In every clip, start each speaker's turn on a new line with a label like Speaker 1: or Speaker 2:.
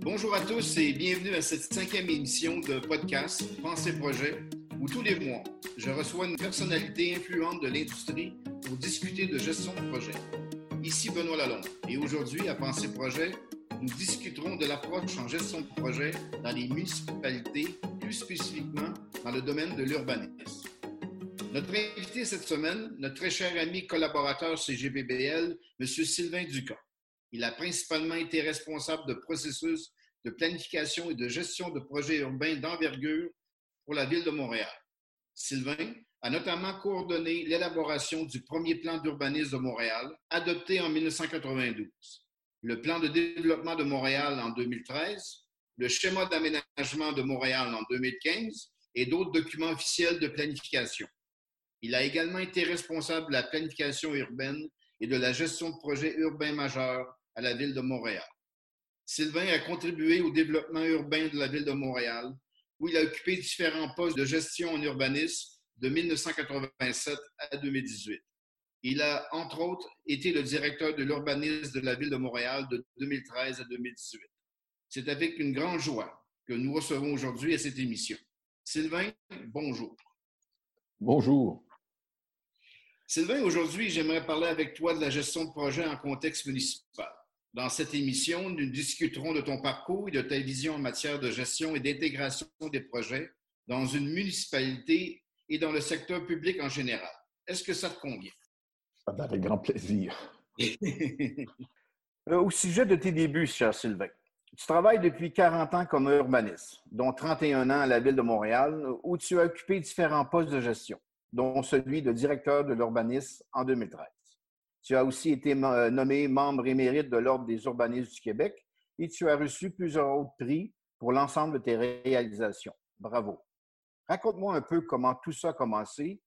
Speaker 1: Bonjour à tous et bienvenue à cette cinquième émission de podcast Pensée Projet, où tous les mois, je reçois une personnalité influente de l'industrie pour discuter de gestion de projet. Ici Benoît Lalonde et aujourd'hui à Pensée Projet, nous discuterons de l'approche en gestion de projet dans les municipalités, plus spécifiquement dans le domaine de l'urbanisme. Notre invité cette semaine, notre très cher ami collaborateur CGBBL, M. Sylvain Ducas. Il a principalement été responsable de processus de planification et de gestion de projets urbains d'envergure pour la Ville de Montréal. Sylvain a notamment coordonné l'élaboration du premier plan d'urbanisme de Montréal, adopté en 1992, le plan de développement de Montréal en 2013, le schéma d'aménagement de Montréal en 2015 et d'autres documents officiels de planification. Il a également été responsable de la planification urbaine et de la gestion de projets urbains majeurs à la Ville de Montréal. Sylvain a contribué au développement urbain de la Ville de Montréal, où il a occupé différents postes de gestion en urbanisme de 1987 à 2018. Il a, entre autres, été le directeur de l'urbanisme de la Ville de Montréal de 2013 à 2018. C'est avec une grande joie que nous recevons aujourd'hui à cette émission. Sylvain, bonjour.
Speaker 2: Bonjour.
Speaker 1: Sylvain, aujourd'hui, j'aimerais parler avec toi de la gestion de projet en contexte municipal. Dans cette émission, nous discuterons de ton parcours et de ta vision en matière de gestion et d'intégration des projets dans une municipalité et dans le secteur public en général. Est-ce que ça te convient?
Speaker 2: Avec grand plaisir.
Speaker 3: Euh, au sujet de tes débuts, cher Sylvain, tu travailles depuis 40 ans comme urbaniste, dont 31 ans à la Ville de Montréal, où tu as occupé différents postes de gestion dont celui de directeur de l'urbanisme en 2013. Tu as aussi été euh, nommé membre émérite de l'Ordre des urbanistes du Québec et tu as reçu plusieurs autres prix pour l'ensemble de tes réalisations. Bravo. Raconte-moi un peu comment tout ça a commencé.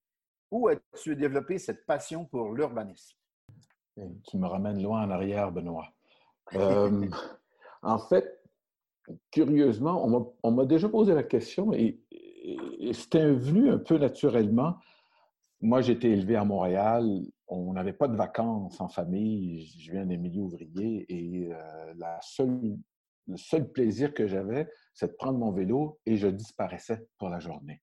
Speaker 3: Où as-tu développé cette passion pour l'urbanisme?
Speaker 2: Qui me ramène loin en arrière, Benoît. Euh, en fait, curieusement, on m'a déjà posé la question et, et c'était venu un peu naturellement moi, j'ai été élevé à Montréal. On n'avait pas de vacances en famille. Je viens des milieux ouvriers et euh, la seule, le seul plaisir que j'avais, c'est de prendre mon vélo et je disparaissais pour la journée.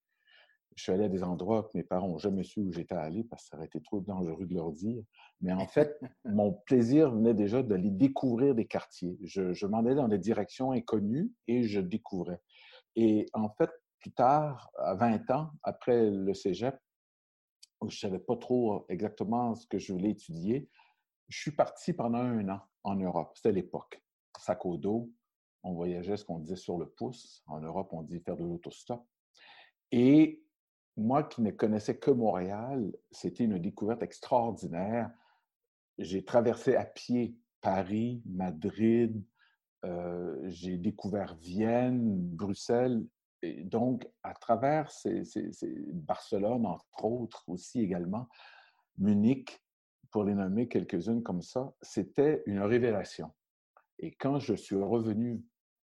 Speaker 2: Je suis allé à des endroits que mes parents n'ont jamais su où j'étais allé parce que ça aurait été trop dangereux de leur dire. Mais en fait, mon plaisir venait déjà d'aller découvrir des quartiers. Je, je m'en allais dans des directions inconnues et je découvrais. Et en fait, plus tard, à 20 ans, après le cégep, je ne savais pas trop exactement ce que je voulais étudier. Je suis parti pendant un an en Europe. C'était l'époque. Sac au dos, on voyageait ce qu'on disait sur le pouce. En Europe, on dit faire de l'autostop. Et moi qui ne connaissais que Montréal, c'était une découverte extraordinaire. J'ai traversé à pied Paris, Madrid, euh, j'ai découvert Vienne, Bruxelles donc, à travers Barcelone, entre autres aussi également, Munich, pour les nommer quelques-unes comme ça, c'était une révélation. Et quand je suis revenu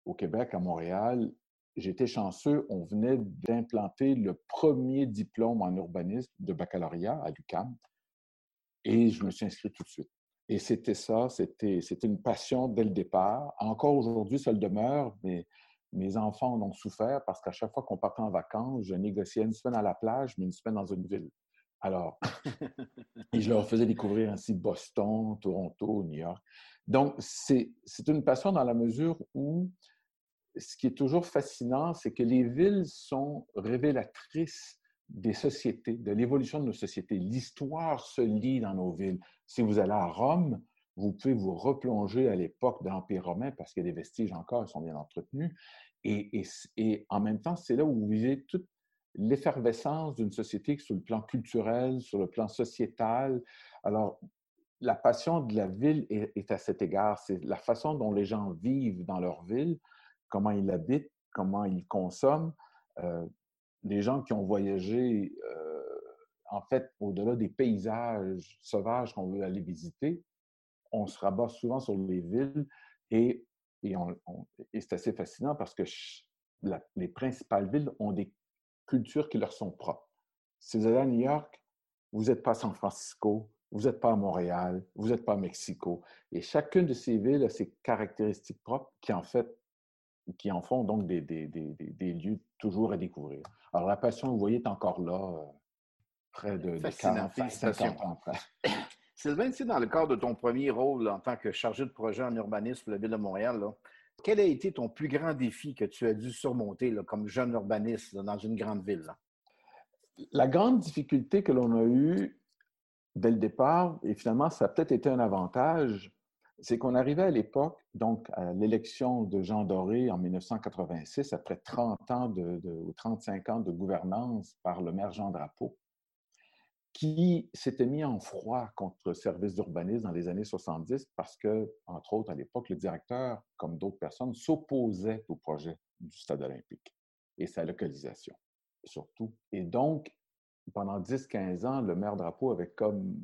Speaker 2: au Québec, à Montréal, j'étais chanceux, on venait d'implanter le premier diplôme en urbanisme de baccalauréat à l'UQAM et je me suis inscrit tout de suite. Et c'était ça, c'était une passion dès le départ. Encore aujourd'hui, ça le demeure, mais mes enfants en ont souffert parce qu'à chaque fois qu'on partait en vacances, je négociais une semaine à la plage, mais une semaine dans une ville. Alors, et je leur faisais découvrir ainsi Boston, Toronto, New York. Donc, c'est une passion dans la mesure où ce qui est toujours fascinant, c'est que les villes sont révélatrices des sociétés, de l'évolution de nos sociétés. L'histoire se lit dans nos villes. Si vous allez à Rome, vous pouvez vous replonger à l'époque de l'Empire romain parce qu'il y a des vestiges encore, ils sont bien entretenus. Et, en même temps, c'est là où vous vivez toute l'effervescence d'une société sur le plan culturel, sur le plan sociétal. Alors, la passion de la ville est, à cet égard. C'est la façon dont les gens vivent dans leur ville, comment ils habitent, comment ils consomment. Euh, les gens qui ont voyagé, euh, en fait, au-delà des paysages sauvages qu'on veut aller visiter, on se rabat souvent sur les villes et, c'est assez fascinant parce que les principales villes ont des cultures qui leur sont propres. Si vous allez à New York, vous n'êtes pas à San Francisco, vous n'êtes pas à Montréal, vous n'êtes pas à Mexico. Et chacune de ces villes a ses caractéristiques propres qui en fait, qui en font donc des, des, des, des lieux toujours à découvrir. Alors la passion, vous voyez, est encore là, euh, près de, de 40, 50 ans après.
Speaker 1: Sylvain, tu dans le cadre de ton premier rôle en tant que chargé de projet en urbanisme pour la Ville de Montréal, quel a été ton plus grand défi que tu as dû surmonter comme jeune urbaniste dans une grande ville?
Speaker 2: La grande difficulté que l'on a eue dès le départ, et finalement, ça a peut-être été un avantage, c'est qu'on arrivait à l'époque, donc à l'élection de Jean Doré en 1986, après 30 ans de, ou 35 ans de gouvernance par le maire Jean Drapeau, qui s'était mis en froid contre le service d'urbanisme dans les années 70 parce que, entre autres, à l'époque, le directeur, comme d'autres personnes, s'opposait au projet du stade olympique et sa localisation, surtout. Et donc, pendant 10-15 ans, le maire Drapeau avait comme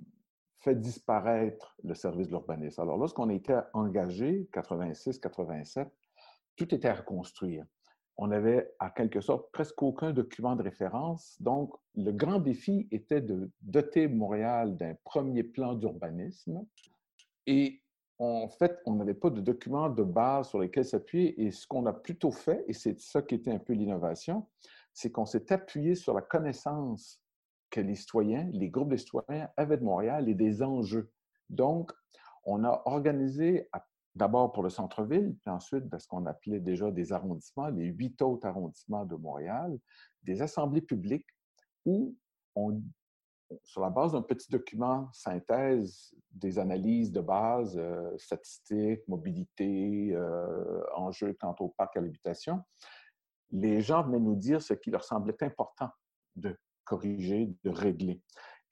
Speaker 2: fait disparaître le service de l'urbanisme. Alors, lorsqu'on était engagé, 86-87, tout était à reconstruire. On avait, à quelque sorte, presque aucun document de référence. Donc, le grand défi était de doter Montréal d'un premier plan d'urbanisme. Et en fait, on n'avait pas de documents de base sur lesquels s'appuyer. Et ce qu'on a plutôt fait, et c'est ça qui était un peu l'innovation, c'est qu'on s'est appuyé sur la connaissance que les citoyens, les groupes de citoyens avaient de Montréal et des enjeux. Donc, on a organisé d'abord pour le centre-ville, puis ensuite ce qu'on appelait déjà des arrondissements, les huit autres arrondissements de Montréal, des assemblées publiques où sur la base d'un petit document synthèse des analyses de base, euh, statistiques, mobilité, euh, enjeux quant au parc à l'habitation, les gens venaient nous dire ce qui leur semblait important de corriger, de régler.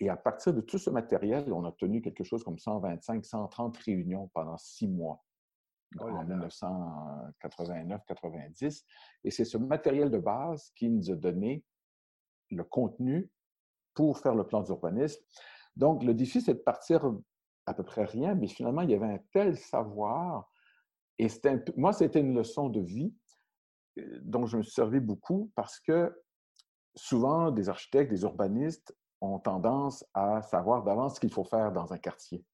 Speaker 2: Et à partir de tout ce matériel, on a tenu quelque chose comme 125, 130 réunions pendant six mois. Oh en 1989-90. Et c'est ce matériel de base qui nous a donné le contenu pour faire le plan d'urbanisme. Donc, le défi, c'est de partir à peu près rien, mais finalement, il y avait un tel savoir. Et un, moi, c'était une leçon de vie euh, dont je me suis servi beaucoup parce que souvent, des architectes, des urbanistes ont tendance à savoir d'avance ce qu'il faut faire dans un quartier.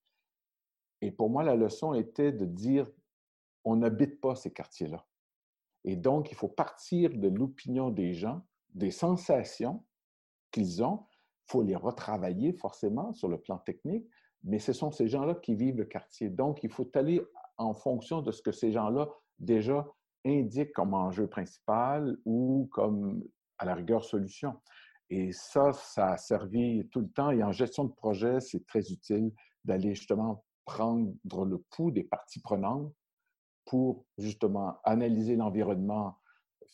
Speaker 2: Et pour moi, la leçon était de dire, on n'habite pas ces quartiers-là. Et donc, il faut partir de l'opinion des gens, des sensations qu'ils ont. Il faut les retravailler forcément sur le plan technique, mais ce sont ces gens-là qui vivent le quartier. Donc, il faut aller en fonction de ce que ces gens-là déjà indiquent comme enjeu principal ou comme à la rigueur solution. Et ça, ça a servi tout le temps. Et en gestion de projet, c'est très utile d'aller justement prendre le pouls des parties prenantes pour justement analyser l'environnement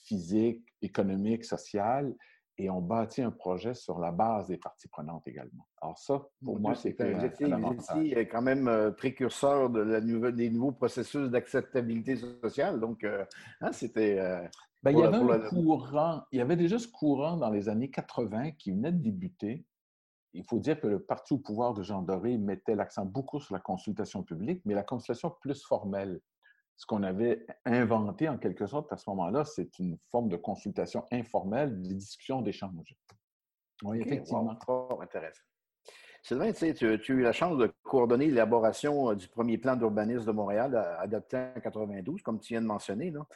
Speaker 2: physique, économique, social, et on bâtit un projet sur la base des parties prenantes également. Alors ça, pour moi, c'est
Speaker 1: un outil quand même euh, précurseur de la nouvelle, des nouveaux processus d'acceptabilité sociale. Donc, euh, hein, c'était... Euh,
Speaker 2: ben, il, y avait un courant, il y avait déjà ce courant dans les années 80 qui venait de débuter. Il faut dire que le parti au pouvoir de Jean Doré mettait l'accent beaucoup sur la consultation publique, mais la consultation plus formelle. Ce qu'on avait inventé en quelque sorte à ce moment-là, c'est une forme de consultation informelle, de discussion, d'échange.
Speaker 1: Oui, effectivement. Wow, intéressant. Sylvain, tu, tu, as eu la chance de coordonner l'élaboration euh, du premier plan d'urbanisme de Montréal adopté en 92, comme tu viens de mentionner. Là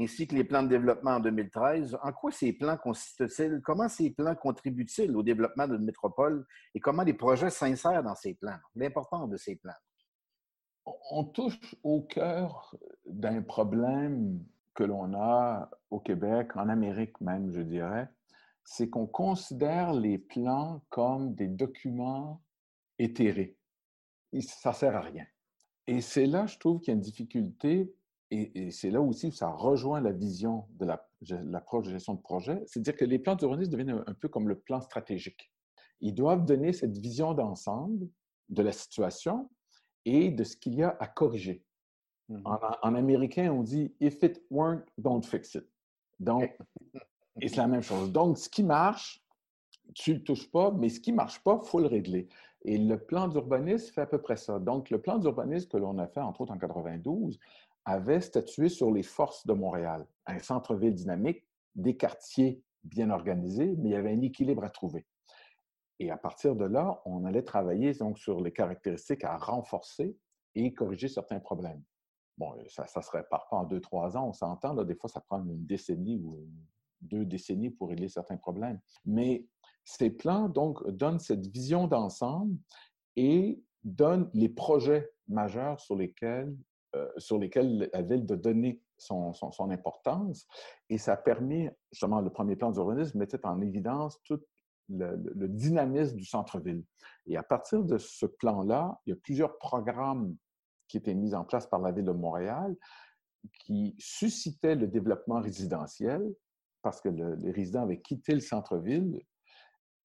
Speaker 1: ainsi que les plans de développement en 2013. En quoi ces plans consistent-ils? Comment ces plans contribuent-ils au développement d'une métropole? Et comment les projets s'insèrent dans ces plans? L'importance de ces plans.
Speaker 2: On touche au cœur d'un problème que l'on a au Québec, en Amérique même, je dirais, c'est qu'on considère les plans comme des documents éthérés. Ça ne sert à rien. Et c'est là, je trouve, qu'il y a une difficulté et, c'est là aussi où ça rejoint la vision de l'approche de gestion de projet, c'est-à-dire que les plans d'urbanisme deviennent un, peu comme le plan stratégique. Ils doivent donner cette vision d'ensemble de la situation et de ce qu'il y a à corriger. Mmh en, américain, on dit If it works, don't fix it. Donc, et c'est la même chose. Donc, ce qui marche, tu ne le touches pas, mais ce qui ne marche pas, il faut le régler. Et le plan d'urbanisme fait à peu près ça. Donc, le plan d'urbanisme que l'on a fait, entre autres en 92, avait statué sur les forces de Montréal. Un centre-ville dynamique, des quartiers bien organisés, mais il y avait un équilibre à trouver. Et à partir de là, on allait travailler donc sur les caractéristiques à renforcer et corriger certains problèmes. Bon, ça ne se répare pas en deux, trois ans, on s'entend. Des fois, ça prend une décennie ou deux décennies pour régler certains problèmes. Mais ces plans, donc, donnent cette vision d'ensemble et donnent les projets majeurs sur lesquels, euh, sur lesquels la ville de donner son, son, importance. Et ça permet, justement, le premier plan d'urbanisme mettait en évidence tout le, dynamisme du centre-ville. Et à partir de ce plan-là, il y a plusieurs programmes qui étaient mis en place par la ville de Montréal qui suscitaient le développement résidentiel parce que les résidents avaient quitté le centre-ville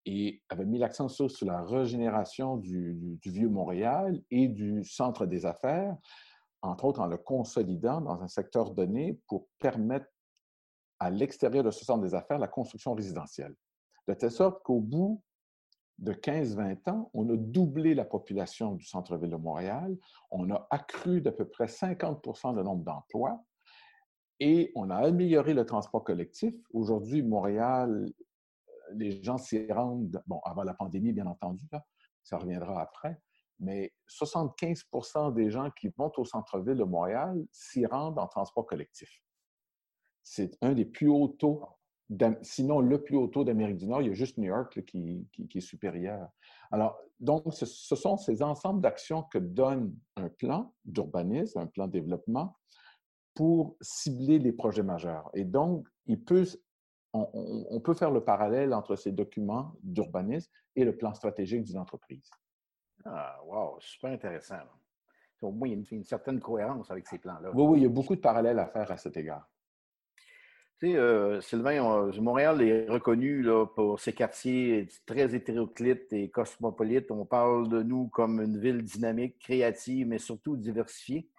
Speaker 2: et avaient mis l'accent sur, la régénération du, vieux Montréal et du centre des affaires, entre autres en le consolidant dans un secteur donné pour permettre à l'extérieur de ce centre des affaires la construction résidentielle. De telle sorte qu'au bout de 15-20 ans, on a doublé la population du centre-ville de Montréal, on a accru d'à peu près 50% le nombre d'emplois et on a amélioré le transport collectif. Aujourd'hui, Montréal, les gens s'y rendent, bon, avant la pandémie, bien entendu, ça reviendra après, mais 75% des gens qui vont au centre-ville de Montréal s'y rendent en transport collectif. C'est un des plus hauts taux sinon le plus haut taux d'Amérique du Nord. Il y a juste New York qui, est supérieur. Alors, donc, ce, sont ces ensembles d'actions que donne un plan d'urbanisme, un plan de développement, pour cibler les projets majeurs. Et donc, il peut, on, peut faire le parallèle entre ces documents d'urbanisme et le plan stratégique d'une entreprise.
Speaker 1: Ah, wow, super intéressant. Au moins, il y a une, une certaine cohérence avec ces plans-là.
Speaker 2: Oui, oui, il y a beaucoup de parallèles à faire à cet égard.
Speaker 1: Euh, Sylvain, Montréal est reconnu pour ses quartiers très hétéroclites et cosmopolites. On parle de nous comme une ville dynamique, créative, mais surtout diversifiée.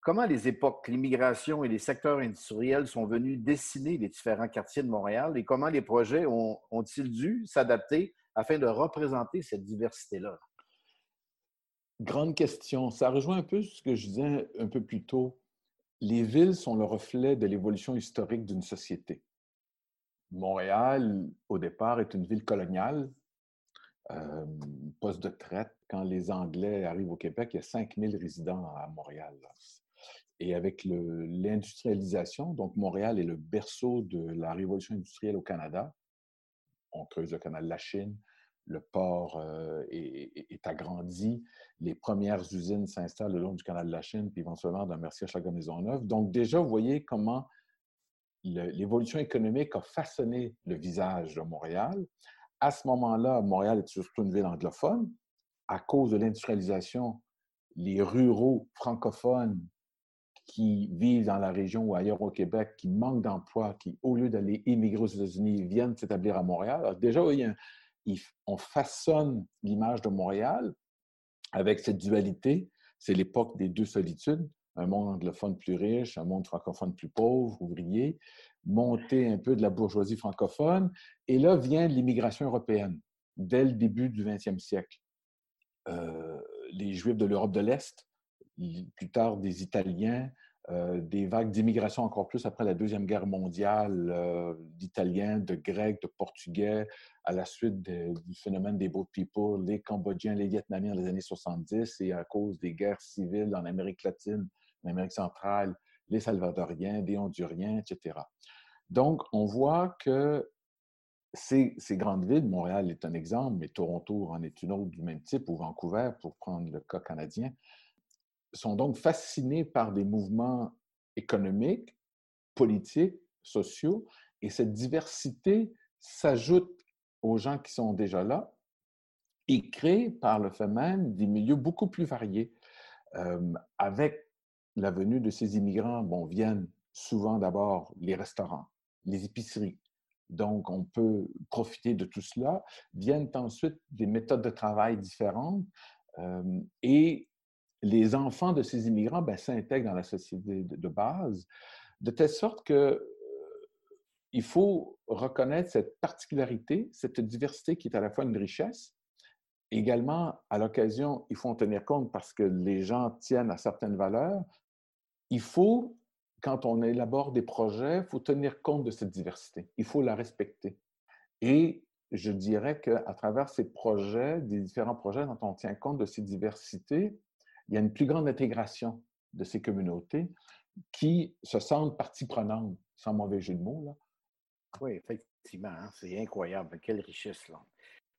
Speaker 1: Comment les époques, l'immigration et les secteurs industriels sont venus dessiner les différents quartiers de Montréal et comment les projets ont-ils dû s'adapter afin de représenter cette diversité-là?
Speaker 2: Grande question. Ça rejoint un peu ce que je disais un peu plus tôt les villes sont le reflet de l'évolution historique d'une société. Montréal, au départ, est une ville coloniale, euh, poste de traite. Quand les Anglais arrivent au Québec, il y a 5000 résidents à Montréal. Et avec l'industrialisation, donc Montréal est le berceau de la révolution industrielle au Canada. On creuse le canal de la Chine, le port euh, est, agrandi, les premières usines s'installent le long du canal de la Chine, puis éventuellement dans Mercier à Maisonneuve. Donc déjà, vous voyez comment l'évolution économique a façonné le visage de Montréal. À ce moment-là, Montréal est surtout une ville anglophone. À cause de l'industrialisation, les ruraux francophones qui vivent dans la région ou ailleurs au Québec, qui manquent d'emploi, qui, au lieu d'aller émigrer aux États-Unis, viennent s'établir à Montréal. Alors déjà, il y a un, on façonne l'image de Montréal avec cette dualité. C'est l'époque des deux solitudes, un monde anglophone plus riche, un monde francophone plus pauvre, ouvrier, montée un peu de la bourgeoisie francophone. Et là vient l'immigration européenne dès le début du 20e siècle. Euh, les Juifs de l'Europe de l'Est, plus tard des Italiens, euh, des vagues d'immigration encore plus après la Deuxième Guerre mondiale, euh, d'Italiens, de Grecs, de Portugais, à la suite du phénomène des boat people, les Cambodgiens, les Vietnamiens dans les années 70 et à cause des guerres civiles en Amérique latine, en Amérique centrale, les Salvadoriens, les Honduriens, etc. Donc, on voit que ces, ces, grandes villes, Montréal est un exemple, mais Toronto en est une autre du même type, ou Vancouver, pour prendre le cas canadien, sont donc fascinés par des mouvements économiques, politiques, sociaux, et cette diversité s'ajoute aux gens qui sont déjà là et crée par le fait même des milieux beaucoup plus variés. Euh, avec la venue de ces immigrants, bon, viennent souvent d'abord les restaurants, les épiceries. Donc, on peut profiter de tout cela. Viennent ensuite des méthodes de travail différentes euh, et les enfants de ces immigrants ben, s'intègrent dans la société de, base, de telle sorte que euh, il faut reconnaître cette particularité, cette diversité qui est à la fois une richesse. Également, à l'occasion, il faut en tenir compte parce que les gens tiennent à certaines valeurs. Il faut, quand on élabore des projets, il faut tenir compte de cette diversité. Il faut la respecter. Et je dirais qu'à travers ces projets, des différents projets dont on tient compte de ces diversités, il y a une plus grande intégration de ces communautés qui se sentent partie prenante, sans mauvais jeu de mots. Là.
Speaker 1: Oui, effectivement, hein, c'est incroyable. Quelle richesse. Là.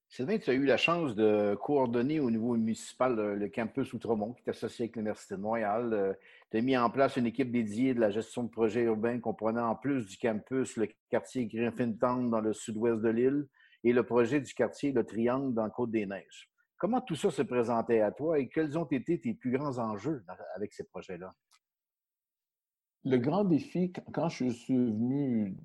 Speaker 1: Sylvain, tu as eu la chance de coordonner au niveau municipal le, campus Outremont qui est associé avec l'Université de Montréal. Euh, tu as mis en place une équipe dédiée de la gestion de projets urbains comprenant en plus du campus le quartier Griffintown dans le sud-ouest de l'île et le projet du quartier Le Triangle dans Côte-des-Neiges. Comment tout ça se présentait à toi et quels ont été tes plus grands enjeux avec ces projets-là?
Speaker 2: Le grand défi, quand je suis venu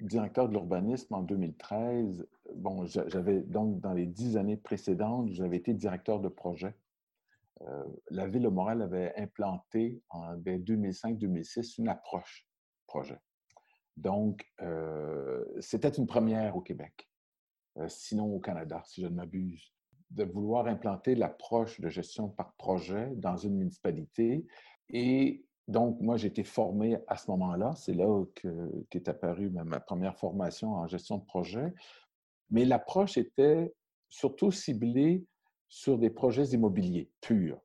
Speaker 2: directeur de l'urbanisme en 2013, bon, j'avais donc dans les dix années précédentes, j'avais été directeur de projet. Euh, la ville de Montréal avait implanté en 2005-2006 une approche projet. Donc, euh, c'était une première au Québec, euh, sinon au Canada, si je ne m'abuse, de vouloir implanter l'approche de gestion par projet dans une municipalité. Et donc, moi, j'ai été formé à ce moment-là. C'est là qu'est apparue ma, ma première formation en gestion de projet. Mais l'approche était surtout ciblée sur des projets immobiliers purs.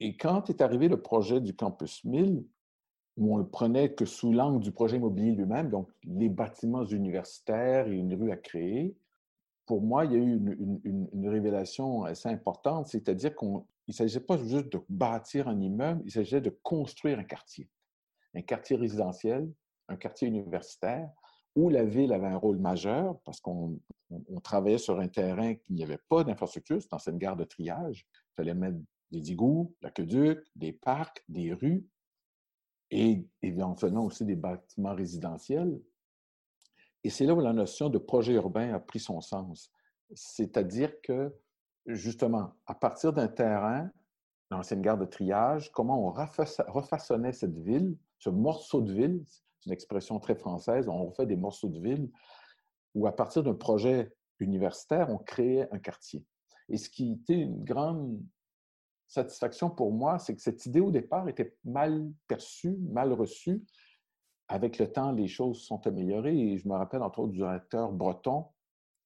Speaker 2: Et quand est arrivé le projet du Campus 1000, où on ne prenait que sous l'angle du projet immobilier lui-même, donc les bâtiments universitaires et une rue à créer, pour moi, il y a eu une, révélation assez importante, c'est-à-dire qu'il ne s'agissait pas juste de bâtir un immeuble, il s'agissait de construire un quartier, un quartier résidentiel, un quartier universitaire, où la ville avait un rôle majeur parce qu'on travaillait sur un terrain qui n'y avait pas d'infrastructure, c'était cette gare de triage. Il fallait mettre des égouts, l'aqueduc, des parcs, des rues et éventuellement aussi des bâtiments résidentiels. Et c'est là où la notion de projet urbain a pris son sens. C'est-à-dire que, justement, à partir d'un terrain, l'ancienne gare de triage, comment on refaçonnait cette ville, ce morceau de ville, c'est une expression très française, on refait des morceaux de ville, où à partir d'un projet universitaire, on créait un quartier. Et ce qui était une grande satisfaction pour moi, c'est que cette idée au départ était mal perçue, mal reçue, avec le temps, les choses sont améliorées. Et je me rappelle, entre autres, du recteur breton,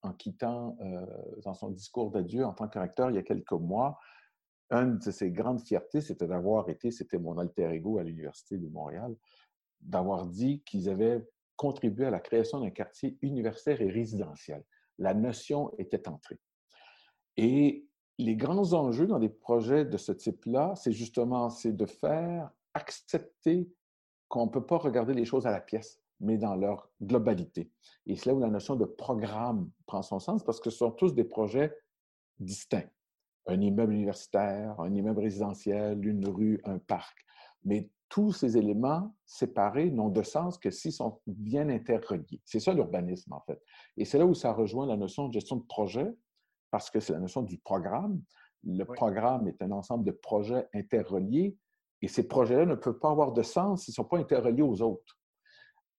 Speaker 2: en quittant euh, dans son discours d'adieu en tant que recteur il y a quelques mois, une de ses grandes fiertés, c'était d'avoir été, c'était mon alter ego à l'Université de Montréal, d'avoir dit qu'ils avaient contribué à la création d'un quartier universitaire et résidentiel. La notion était entrée. Et les grands enjeux dans des projets de ce type-là, c'est justement c'est de faire accepter qu'on ne peut pas regarder les choses à la pièce, mais dans leur globalité. Et c'est là où la notion de programme prend son sens, parce que ce sont tous des projets distincts. Un immeuble universitaire, un immeuble résidentiel, une rue, un parc. Mais tous ces éléments séparés n'ont de sens que s'ils sont bien interreliés. C'est ça l'urbanisme, en fait. Et c'est là où ça rejoint la notion de gestion de projet, parce que c'est la notion du programme. Le programme est un ensemble de projets interreliés et ces projets-là ne peuvent pas avoir de sens s'ils ne sont pas interreliés aux autres.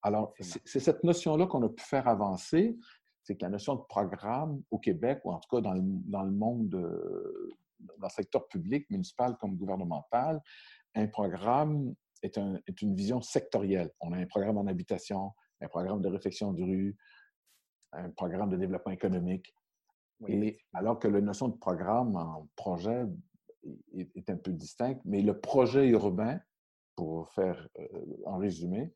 Speaker 2: Alors, c'est cette notion-là qu'on a pu faire avancer, c'est que la notion de programme au Québec, ou en tout cas dans le, dans le monde, dans le secteur public, municipal comme gouvernemental, un programme est, un, est, une vision sectorielle. On a un programme en habitation, un programme de réflexion de rue, un programme de développement économique. et alors que la notion de programme en projet est, un peu distinct, mais le projet urbain, pour faire euh, en résumé,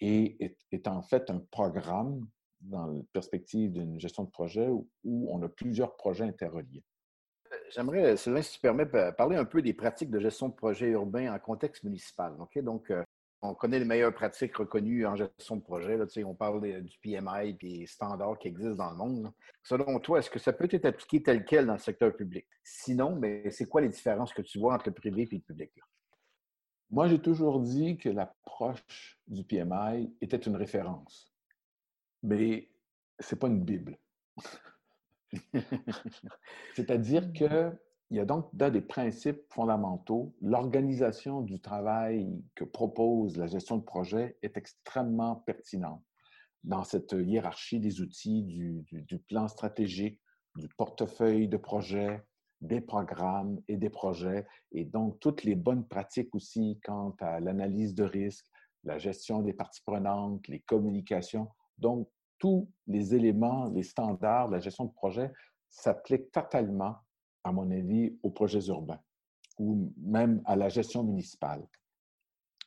Speaker 2: est, en fait un programme dans la perspective d'une gestion de projet où, on a plusieurs projets interreliés.
Speaker 1: Euh, j'aimerais, Sylvain, si tu permets, parler un peu des pratiques de gestion de projet urbain en contexte municipal. OK? Donc, euh, on connaît les meilleures pratiques reconnues en gestion de projet. Là, on parle du PMI et des standards qui existent dans le monde. Selon toi, est-ce que ça peut être appliqué tel quel dans le secteur public? Sinon, mais c'est quoi les différences que tu vois entre le privé et le public?
Speaker 2: Moi, j'ai toujours dit que l'approche du PMI était une référence. Mais ce n'est pas une Bible. C'est-à-dire que il y a donc dans des principes fondamentaux. L'organisation du travail que propose la gestion de projet est extrêmement pertinente dans cette hiérarchie des outils, du, plan stratégique, du portefeuille de projets, des programmes et des projets, et donc toutes les bonnes pratiques aussi quant à l'analyse de risque, la gestion des parties prenantes, les communications. Donc, tous les éléments, les standards, la gestion de projet s'appliquent totalement, à mon avis, aux projets urbains ou même à la gestion municipale.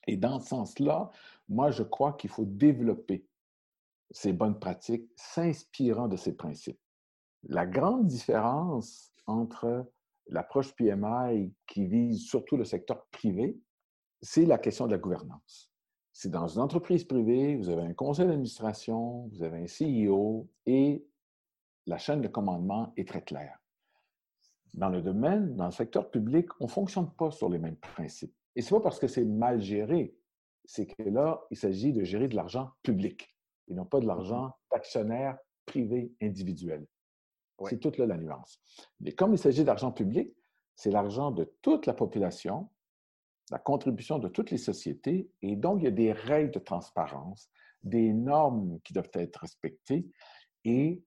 Speaker 2: Et dans ce sens-là, moi, je crois qu'il faut développer ces bonnes pratiques s'inspirant de ces principes. La grande différence entre l'approche PMI qui vise surtout le secteur privé, c'est la question de la gouvernance. C'est dans une entreprise privée, vous avez un conseil d'administration, vous avez un CEO et la chaîne de commandement est très claire. Dans le domaine, dans le secteur public, on ne fonctionne pas sur les mêmes principes. Et ce n'est pas parce que c'est mal géré, c'est que là, il s'agit de gérer de l'argent public et non pas de l'argent d'actionnaires privés individuels. C'est toute là la nuance. Mais comme il s'agit d'argent public, c'est l'argent de toute la population, la contribution de toutes les sociétés, et donc il y a des règles de transparence, des normes qui doivent être respectées, et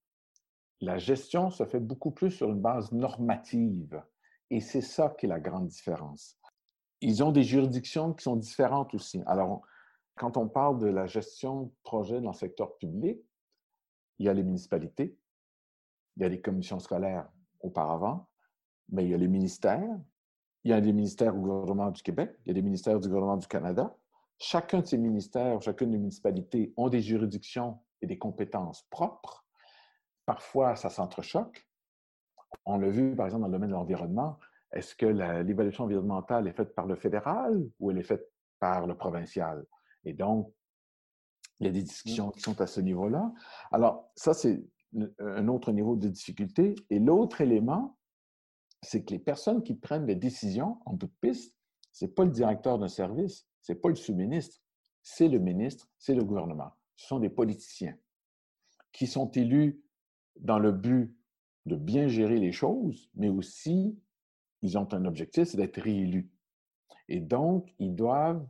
Speaker 2: la gestion se fait beaucoup plus sur une base normative. Et c'est ça qui est la grande différence. Ils ont des juridictions qui sont différentes aussi. Alors, quand on parle de la gestion de projet dans le secteur public, il y a les municipalités, il y a les commissions scolaires auparavant, mais il y a les ministères, il y a des ministères au gouvernement du Québec, il y a des ministères du gouvernement du Canada. Chacun de ces ministères, chacune des municipalités ont des juridictions et des compétences propres. Parfois, ça s'entrechoque. On l'a vu, par exemple, dans le domaine de l'environnement. Est-ce que l'évaluation environnementale est faite par le fédéral ou elle est faite par le provincial? Et donc, il y a des mmh. discussions qui sont à ce niveau-là. Alors, ça, c'est un autre niveau de difficulté. Et l'autre élément, c'est que les personnes qui prennent les décisions en toute piste, ce n'est pas le directeur d'un service, ce n'est pas le sous-ministre, c'est le ministre, c'est le gouvernement. Ce sont des politiciens qui sont élus dans le but de bien gérer les choses, mais aussi, ils ont un objectif, c'est d'être réélus. Et donc, ils doivent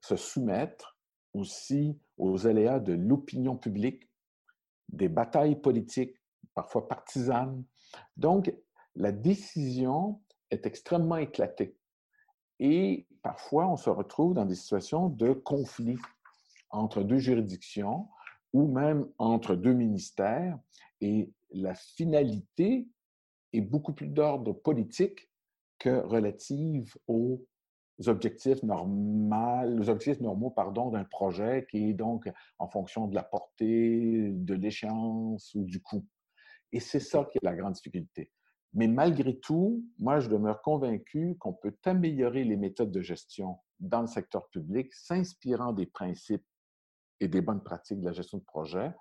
Speaker 2: se soumettre aussi aux aléas de l'opinion publique, des batailles politiques, parfois partisanes. Donc, la décision est extrêmement éclatée. Et parfois, on se retrouve dans des situations de conflit entre deux juridictions ou même entre deux ministères. Et la finalité est beaucoup plus d'ordre politique que relative aux objectifs normaux, les objectifs normaux pardon, d'un projet qui est donc en fonction de la portée, de l'échéance ou du coût. Et c'est ça qui est la grande difficulté. Mais malgré tout, moi, je demeure convaincu qu'on peut améliorer les méthodes de gestion dans le secteur public, s'inspirant des principes et des bonnes pratiques de la gestion de projet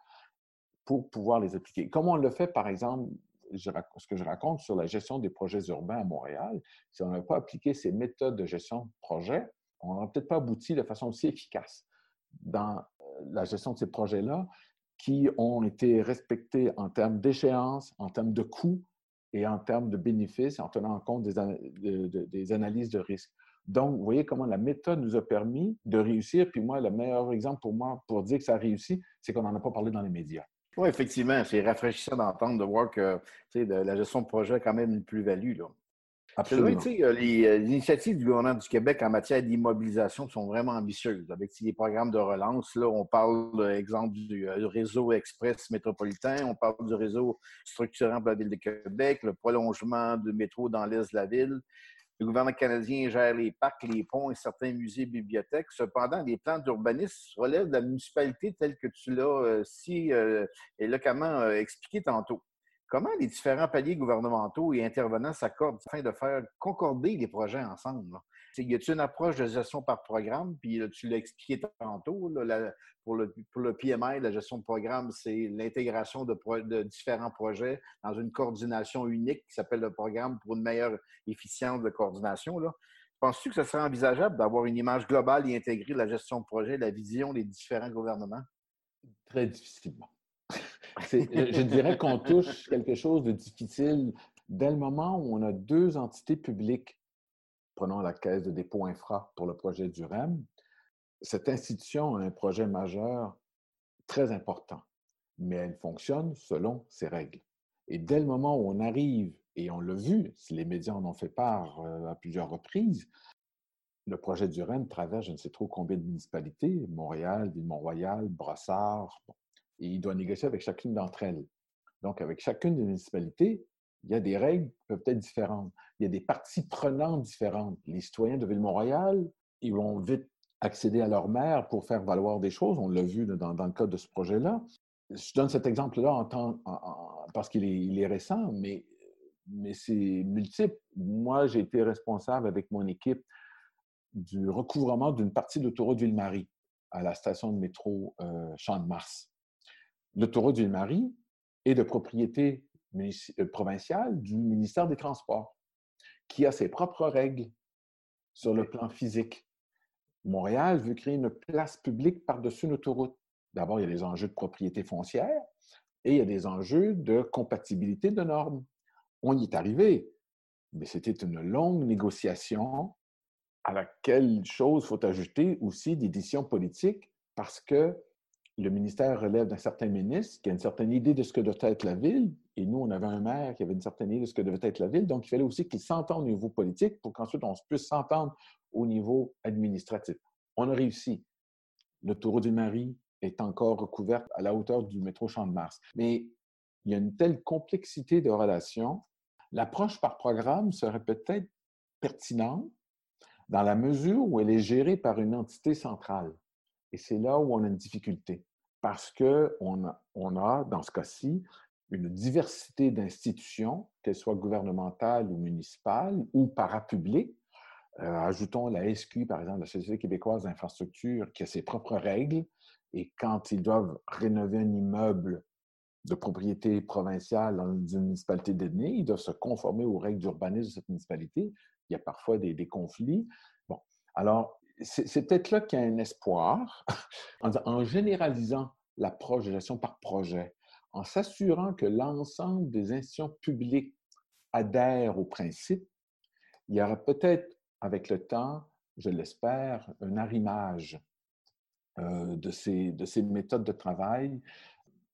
Speaker 2: pour pouvoir les appliquer. Comme on le fait, par exemple, ce que je raconte sur la gestion des projets urbains à Montréal, si on n'avait pas appliqué ces méthodes de gestion de projet, on n'aurait peut-être pas abouti de façon aussi efficace dans euh, la gestion de ces projets-là qui ont été respectés en termes d'échéance, en termes de coûts et en termes de bénéfices, en tenant compte des, des analyses de risque. Donc, vous voyez comment la méthode nous a permis de réussir. Puis moi, le meilleur exemple pour moi pour dire que ça a réussi, c'est qu'on n'en a pas parlé dans les médias.
Speaker 1: Oui, effectivement, c'est rafraîchissant d'entendre, de voir que de, la gestion de projet a quand même une plus-value. Absolument. Euh, les, euh, les, initiatives du gouvernement du Québec en matière d'immobilisation sont vraiment ambitieuses. Avec les programmes de relance, là, on parle, par exemple, du, euh, réseau express métropolitain, on parle du réseau structurant pour la Ville de Québec, le prolongement du métro dans l'est de la ville, le gouvernement canadien gère les parcs, les ponts et certains musées et bibliothèques. Cependant, les plans d'urbanisme relèvent de la municipalité telle que tu l'as euh, si euh, et localement euh, expliqué tantôt. Comment les différents paliers gouvernementaux et intervenants s'accordent afin de faire concorder les projets ensemble? Y a-t-il une approche de gestion par programme? Puis tu l'as expliqué tantôt, pour, le, pour PMI, la gestion de programme, c'est l'intégration de, de, différents projets dans une coordination unique qui s'appelle le programme pour une meilleure efficience de coordination. Penses-tu que ce serait envisageable d'avoir une image globale et intégrée de la gestion de projet, la vision des différents gouvernements?
Speaker 2: Très difficilement. je dirais qu'on touche quelque chose de difficile dès le moment où on a deux entités publiques prenons la caisse de dépôt infra pour le projet du REM, cette institution a un projet majeur très important, mais elle fonctionne selon ses règles. Et dès le moment où on arrive, et on l'a vu, si les médias en ont fait part euh, à plusieurs reprises, le projet du REM traverse je ne sais trop combien de municipalités, Montréal, Ville-Mont-Royal, Brossard. et il doit négocier avec chacune d'entre elles. Donc, avec chacune des municipalités, il y a des règles qui peuvent être différentes. Il y a des parties prenantes différentes. Les citoyens de Ville-Mont-Royal, ils vont vite accéder à leur maire pour faire valoir des choses. On l'a vu dans, le cas de ce projet-là. Je donne cet exemple-là parce qu'il est, récent, mais, mais c'est multiple. Moi, j'ai été responsable avec mon équipe du recouvrement d'une partie de l'autoroute Ville-Marie à la station de métro euh, Champ-de-Mars. L'autoroute Ville-Marie est de propriété euh, provinciale du ministère des Transports, qui a ses propres règles sur le plan physique. Montréal veut créer une place publique par-dessus une autoroute. D'abord, il y a des enjeux de propriété foncière et il y a des enjeux de compatibilité de normes. On y est arrivé, mais c'était une longue négociation à laquelle chose faut ajouter aussi des décisions politiques parce que le ministère relève d'un certain ministre qui a une certaine idée de ce que doit être la ville, et nous, on avait un maire qui avait une certaine idée de ce que devait être la ville, donc il fallait aussi qu'il s'entende au niveau politique pour qu'ensuite on puisse s'entendre au niveau administratif. On a réussi. L'autoroute du Marie est encore recouverte à la hauteur du métro Champ-de-Mars. Mais il y a une telle complexité de relations. L'approche par programme serait peut-être pertinente dans la mesure où elle est gérée par une entité centrale. Et c'est là où on a une difficulté, parce qu'on a, on a, dans ce cas-ci, une diversité d'institutions, qu'elles soient gouvernementales ou municipales ou parapubliques. Euh, ajoutons la SQ, par exemple, la Société québécoise d'infrastructure, qui a ses propres règles. Et quand ils doivent rénover un immeuble de propriété provinciale dans une municipalité donnée, ils doivent se conformer aux règles d'urbanisme de cette municipalité. Il y a parfois des, conflits. Bon, alors, c'est peut-être là qu'il y a un espoir en généralisant l'approche de gestion par projet en s'assurant que l'ensemble des institutions publiques adhèrent au principe, il y aura peut-être avec le temps, je l'espère, un arrimage euh, de, ces, de ces méthodes de travail.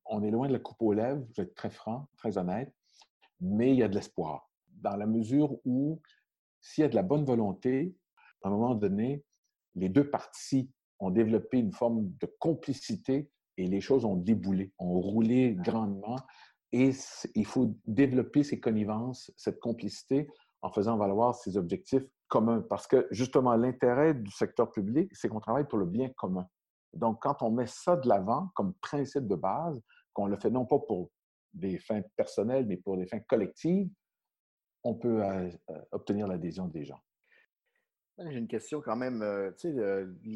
Speaker 2: On est loin de la coupe aux lèvres, je vais être très franc, très honnête, mais il y a de l'espoir. Dans la mesure où, s'il y a de la bonne volonté, à un moment donné, les deux parties ont développé une forme de complicité et les choses ont déboulé, ont roulé grandement. Et il faut développer ces connivences, cette complicité en faisant valoir ces objectifs communs. Parce que justement, l'intérêt du secteur public, c'est qu'on travaille pour le bien commun. Donc, quand on met ça de l'avant comme principe de base, qu'on le fait non pas pour des fins personnelles, mais pour des fins collectives, on peut euh, euh, obtenir l'adhésion des gens.
Speaker 1: J'ai une question quand même. Euh,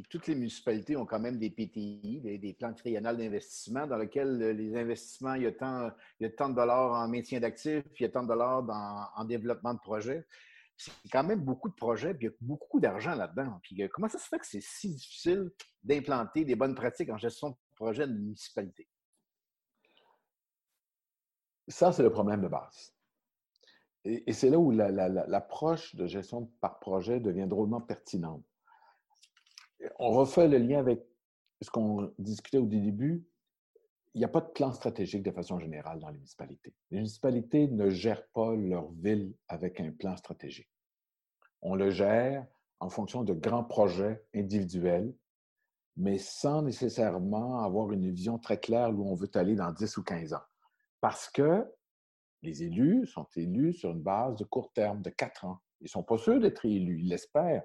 Speaker 1: toutes les municipalités ont quand même des PTI, des, plans triennales d'investissement, dans lesquels euh, les investissements, il y a tant, de dollars en maintien d'actifs, il y a tant de dollars en développement de projets. C'est quand même beaucoup de projets, puis il y a beaucoup d'argent là-dedans. Puis euh, comment ça se fait que c'est si difficile d'implanter des bonnes pratiques en gestion de projet de municipalité?
Speaker 2: Ça, c'est le problème de base. Et, c'est là où l'approche de gestion par projet devient drôlement pertinente. On refait le lien avec ce qu'on discutait au début. Il n'y a pas de plan stratégique de façon générale dans les municipalités. Les municipalités ne gèrent pas leur ville avec un plan stratégique. On le gère en fonction de grands projets individuels, mais sans nécessairement avoir une vision très claire où on veut aller dans 10 ou 15 ans. Parce que les élus sont élus sur une base de court terme, de quatre ans. Ils ne sont pas sûrs d'être élus, ils l'espèrent.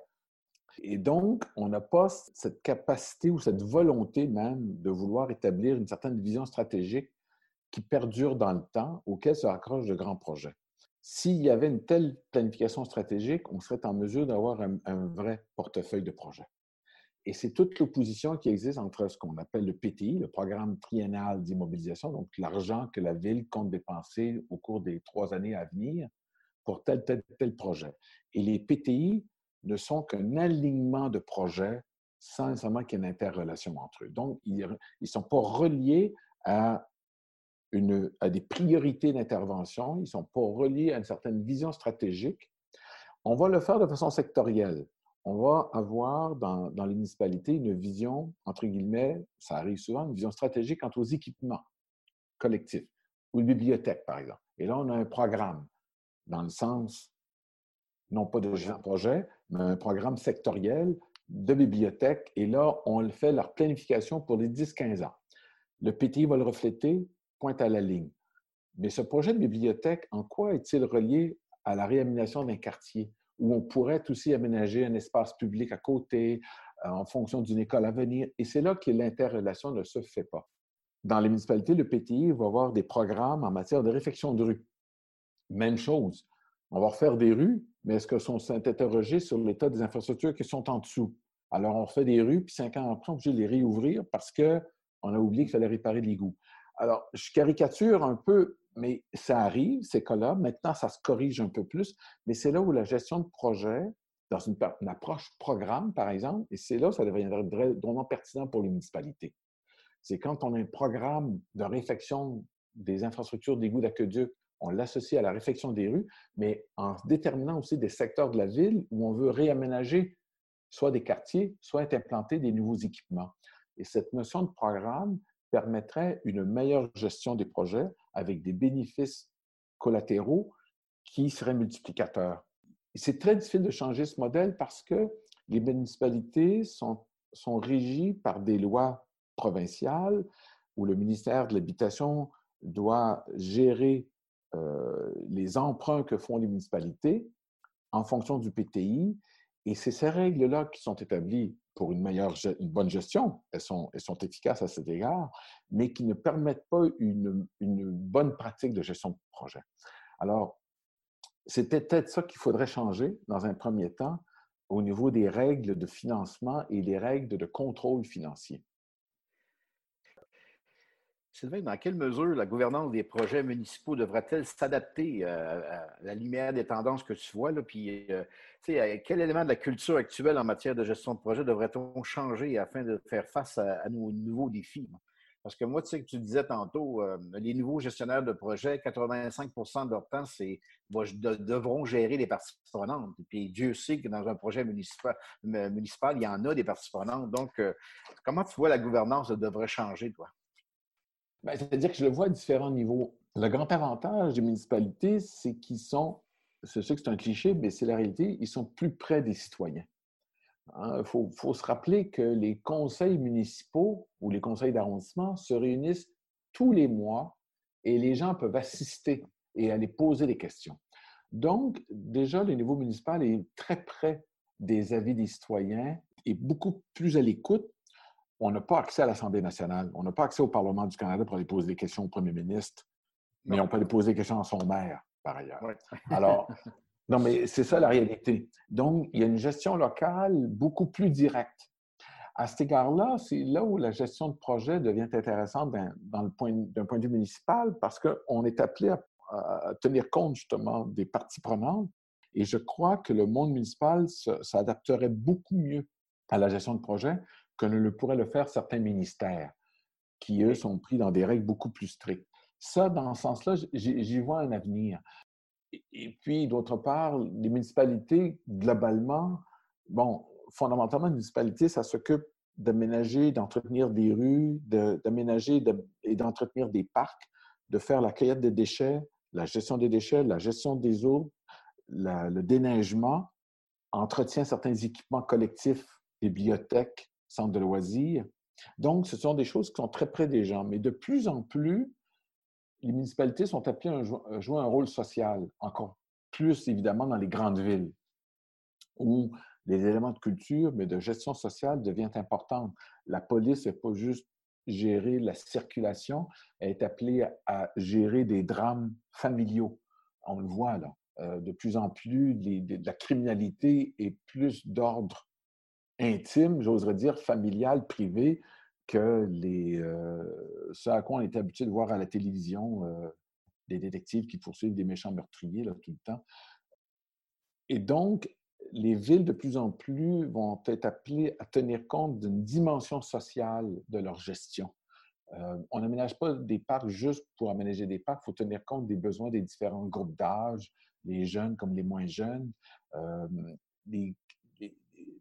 Speaker 2: Et donc, on n'a pas cette capacité ou cette volonté même de vouloir établir une certaine vision stratégique qui perdure dans le temps, auquel se raccrochent de grands projets. S'il y avait une telle planification stratégique, on serait en mesure d'avoir un, un vrai portefeuille de projets. Et c'est toute l'opposition qui existe entre ce qu'on appelle le PTI, le programme triennal d'immobilisation, donc l'argent que la ville compte dépenser au cours des trois années à venir pour tel, tel, tel projet. Et les PTI ne sont qu'un alignement de projets sans nécessairement qu'il y ait une interrelation entre eux. Donc, ils ne sont pas reliés à, une, à des priorités d'intervention, ils ne sont pas reliés à une certaine vision stratégique. On va le faire de façon sectorielle on va avoir dans, les municipalités une vision, entre guillemets, ça arrive souvent, une vision stratégique quant aux équipements collectifs ou une bibliothèque, par exemple. Et là, on a un programme dans le sens, non pas de projet, mais un programme sectoriel de bibliothèque. Et là, on fait leur planification pour les 10-15 ans. Le PTI va le refléter, pointe à la ligne. Mais ce projet de bibliothèque, en quoi est-il relié à la réaménagement d'un quartier? Où on pourrait aussi aménager un espace public à côté euh, en fonction d'une école à venir? Et c'est là que l'interrelation ne se fait pas. Dans les municipalités, le PTI va avoir des programmes en matière de réfection de rue. Même chose. On va refaire des rues, mais est-ce que sont interrogés sur l'état des infrastructures qui sont en dessous? Alors, on fait des rues, puis cinq ans après, on peut les réouvrir parce qu'on a oublié qu'il fallait réparer l'égout. Alors, je caricature un peu, mais ça arrive, ces cas-là. Maintenant, ça se corrige un peu plus, mais c'est là où la gestion de projet, dans une, approche programme, par exemple, et c'est là où ça deviendrait vraiment pertinent pour les municipalités. C'est quand on a un programme de réfection des infrastructures d'égout d'aqueduc, on l'associe à la réfection des rues, mais en déterminant aussi des secteurs de la ville où on veut réaménager soit des quartiers, soit implanter des nouveaux équipements. Et cette notion de programme, permettrait une meilleure gestion des projets avec des bénéfices collatéraux qui seraient multiplicateurs. C'est très difficile de changer ce modèle parce que les municipalités sont, sont régies par des lois provinciales où le ministère de l'Habitation doit gérer euh, les emprunts que font les municipalités en fonction du PTI. Et c'est ces règles-là qui sont établies pour une meilleure, une bonne gestion, elles sont, elles sont efficaces à cet égard, mais qui ne permettent pas une, une bonne pratique de gestion de projet. Alors, c'est peut-être ça qu'il faudrait changer dans un premier temps au niveau des règles de financement et les règles de contrôle financier.
Speaker 1: Sylvain, dans quelle mesure la gouvernance des projets municipaux devrait-elle s'adapter euh, à la lumière des tendances que tu vois? Là, puis, euh, quel élément de la culture actuelle en matière de gestion de projet devrait-on changer afin de faire face à, nos nouveaux défis? Parce que moi, tu sais que tu disais tantôt, euh, les nouveaux gestionnaires de projets, 85 de leur temps, c'est devront gérer les parties. Puis Dieu sait que dans un projet municipal, municipal il y en a des parties. Donc, comment tu vois la gouvernance devrait changer, toi?
Speaker 2: Ben, c'est-à-dire que je le vois à différents niveaux. Le grand avantage des municipalités, c'est qu'ils sont, c'est sûr que c'est un cliché, mais c'est la réalité, ils sont plus près des citoyens. Il hein, faut, se rappeler que les conseils municipaux ou les conseils d'arrondissement se réunissent tous les mois et les gens peuvent assister et aller poser des questions. Donc, déjà, le niveau municipal est très près des avis des citoyens et beaucoup plus à l'écoute on n'a pas accès à l'Assemblée nationale, on n'a pas accès au Parlement du Canada pour aller poser des questions au premier ministre, mais on peut aller poser des questions à son maire, par ailleurs. Alors, non, mais c'est ça la réalité. Donc, il y a une gestion locale beaucoup plus directe. À cet égard-là, c'est là où la gestion de projet devient intéressante d'un point, point, de vue municipal parce qu'on est appelé à, à, tenir compte justement des parties prenantes. Et je crois que le monde municipal s'adapterait beaucoup mieux à la gestion de projet que ne le pourraient le faire certains ministères, qui, eux, sont pris dans des règles beaucoup plus strictes. Ça, dans ce sens-là, j'y vois un avenir. Et puis, d'autre part, les municipalités, globalement, bon, fondamentalement, les municipalités, ça s'occupe d'aménager, d'entretenir des rues, d'aménager et d'entretenir des parcs, de faire la cueillette des déchets, la gestion des déchets, la gestion des eaux, le déneigement, entretient certains équipements collectifs, bibliothèques, centres de loisirs. Donc, ce sont des choses qui sont très près des gens. Mais de plus en plus, les municipalités sont appelées à jouer un rôle social, encore plus évidemment dans les grandes villes, où les éléments de culture, mais de gestion sociale deviennent importants. La police n'est pas juste gérer la circulation, elle est appelée à gérer des drames familiaux. On le voit là. Euh, de plus en plus, la criminalité est plus d'ordre intime, j'oserais dire familial, privé, que les, euh, ce à quoi on était habitué de voir à la télévision, euh, des détectives qui poursuivent des méchants meurtriers là, tout le temps. Et donc, les villes de plus en plus vont être appelées à tenir compte d'une dimension sociale de leur gestion. Euh, on n'aménage pas des parcs juste pour aménager des parcs, il faut tenir compte des besoins des différents groupes d'âge, les jeunes comme les moins jeunes, les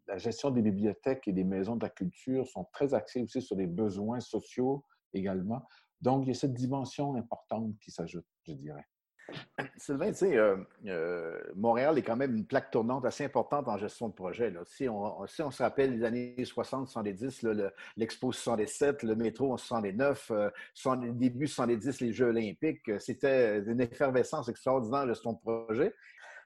Speaker 2: la gestion des bibliothèques et des maisons de la culture sont très axées aussi sur les besoins sociaux également. Donc, il y a cette dimension importante qui s'ajoute, je dirais.
Speaker 1: Sylvain, tu sais, euh, euh, Montréal est quand même une plaque tournante assez importante en gestion de projet. Si, on, se rappelle les années 60-70, l'Expo 67, le métro en 69, euh, début 70, les Jeux olympiques, c'était une effervescence extraordinaire de projet.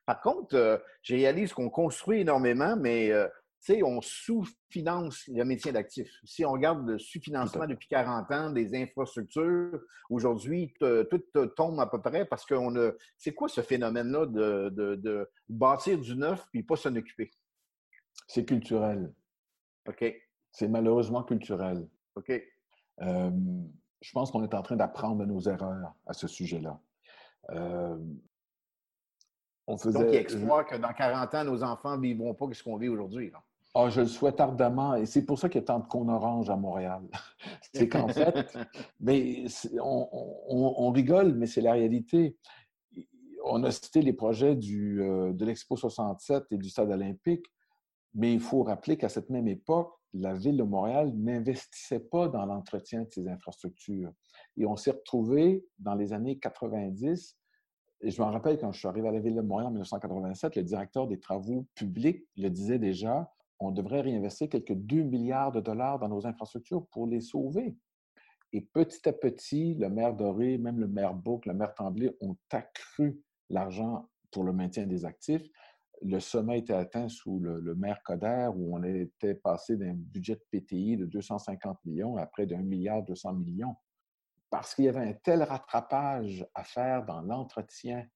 Speaker 1: Par contre, je réalise qu'on construit énormément, mais sais, on sous-finance le métier d'actif. Si on regarde le sous-financement depuis 40 ans des infrastructures, aujourd'hui, tout tombe à peu près parce qu'on a. C'est quoi ce phénomène-là de, bâtir du neuf puis pas s'en occuper?
Speaker 2: C'est culturel.
Speaker 1: OK.
Speaker 2: C'est malheureusement culturel.
Speaker 1: OK.
Speaker 2: Euh, je pense qu'on est en train d'apprendre de nos erreurs à ce sujet-là. Euh,
Speaker 1: on faisait... Donc, il que dans 40 ans, nos enfants ne vivront pas ce qu'on vit aujourd'hui.
Speaker 2: Ah, je le souhaite ardemment. Et c'est pour ça qu'il y a tant de orange à Montréal. c'est qu'en fait, mais on, rigole, mais c'est la réalité. On a cité les projets du, euh, de l'Expo 67 et du Stade olympique, mais il faut rappeler qu'à cette même époque, la ville de Montréal n'investissait pas dans l'entretien de ces infrastructures. Et on s'est retrouvé dans les années 90 et je me rappelle quand je suis arrivé à la ville de Montréal en 1987, le directeur des travaux publics le disait déjà, on devrait réinvestir quelques 2 milliards de dollars dans nos infrastructures pour les sauver. Et petit à petit, le maire Doré, même le maire Bouc, le maire Tremblay ont accru l'argent pour le maintien des actifs. Le sommet été atteint sous le, maire Coder, où on était passé d'un budget de PTI de 250 millions à près d'un milliard 200 millions. Parce qu'il y avait un tel rattrapage à faire dans l'entretien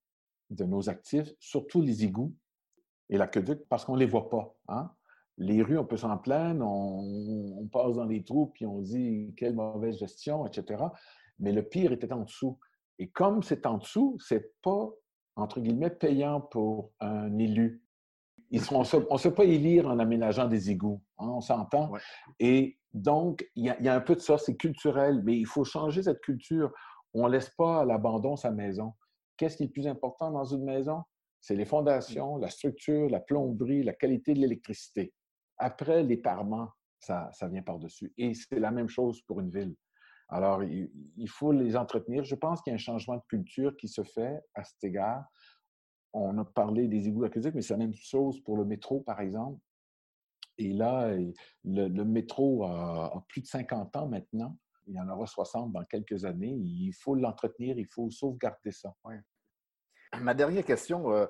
Speaker 2: de nos actifs, surtout les égouts et l'aqueduc, parce qu'on ne les voit pas. Hein? Les rues, on peut s'en plaindre, on, passe dans les trous, puis on dit quelle mauvaise gestion, etc. Mais le pire était en dessous. Et comme c'est en dessous, c'est pas, entre guillemets, payant pour un élu. on ne sait pas élire en aménageant des égouts, hein, on s'entend. Et donc, il y, a un peu de ça, c'est culturel, mais il faut changer cette culture. On ne laisse pas à l'abandon sa maison. Qu'est-ce qui est le plus important dans une maison? C'est les fondations, la structure, la plomberie, la qualité de l'électricité. Après, les parements, ça, vient par-dessus. Et c'est la même chose pour une ville. Alors, il, faut les entretenir. Je pense qu'il y a un changement de culture qui se fait à cet égard. On a parlé des égouts aquatiques, mais c'est la même chose pour le métro, par exemple. Et là, le, métro a, plus de 50 ans maintenant. Il y en aura 60 dans quelques années. Il faut l'entretenir, il faut sauvegarder ça.
Speaker 1: Ma dernière question, euh,